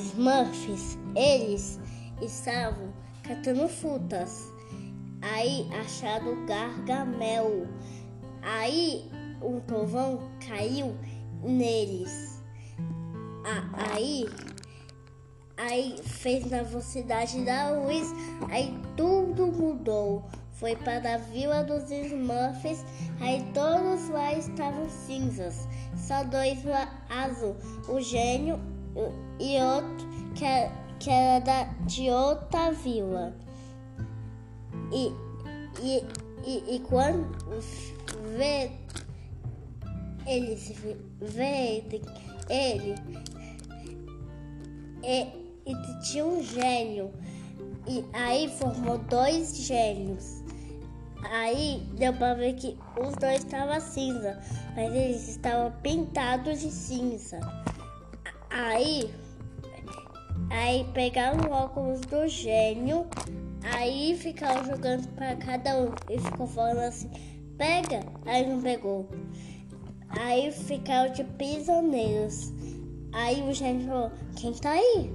Smurfs, eles estavam catando frutas. Aí acharam Gargamel. Aí um trovão caiu neles. Aí, aí fez na velocidade da luz. Aí tudo mudou. Foi para a vila dos Smurfs. Aí todos lá estavam cinzas. Só dois azul. O gênio e outro que era, que era da, de outra vila. E, e, e, e quando vê eles vê ele e, e tinha um gênio. E aí formou dois gênios. Aí deu pra ver que os dois estavam cinza mas eles estavam pintados de cinza aí aí pegaram o óculos do gênio aí ficaram jogando para cada um e ficou falando assim pega aí não pegou Aí ficaram de prisioneiros. Aí o gênio falou, quem tá aí?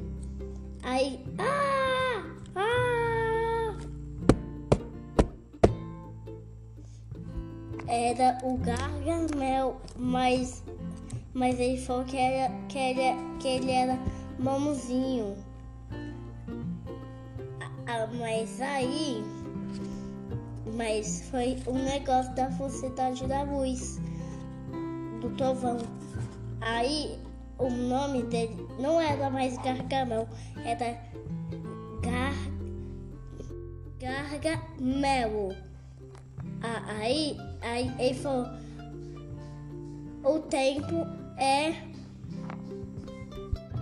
Aí, ah, ah. Era o Gargamel, mas, mas ele falou que, era, que, ele, que ele era mãozinho. Ah, mas aí, mas foi um negócio da Sociedade da Luz do Trovão. Aí o nome dele não era mais Gargamel, era Gar... Gargamel. Aí, aí ele falou: o tempo é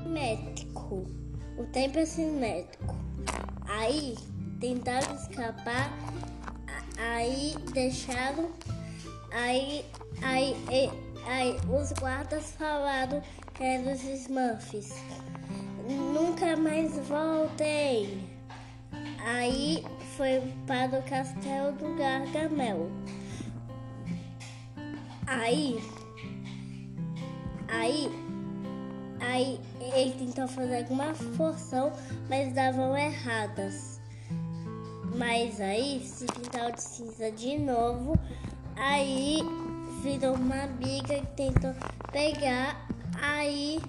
simétrico. O tempo é simétrico. Aí tentaram escapar, aí deixaram, aí, aí, aí Aí os guardas falaram que eram os Smurfs. Nunca mais voltem. Aí foi para o castelo do Gargamel. Aí, aí, aí ele tentou fazer alguma forção, mas davam erradas. Mas aí se pintou de cinza de novo. Aí virou uma amiga que tentou pegar. Aí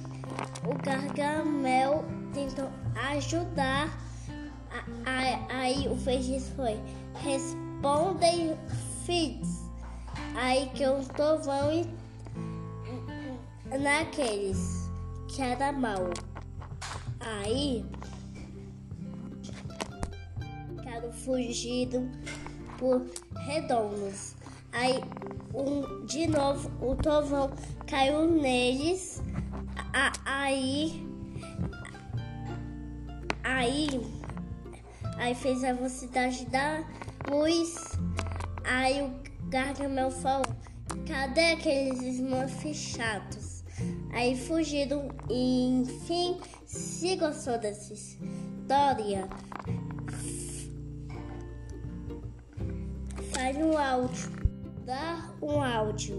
o Gargamel tentou ajudar. Aí o feitiço foi: respondem, filhos. Aí que eu estou vão naqueles que era mal. Aí ficaram fugindo por redondos. Aí, um, de novo, o trovão caiu neles. A, aí, aí, aí fez a velocidade da luz. Aí o Gargamel falou: Cadê aqueles Smurfs chatos? aí fugiram e enfim, se gostou dessa história, faz um áudio, dá um áudio.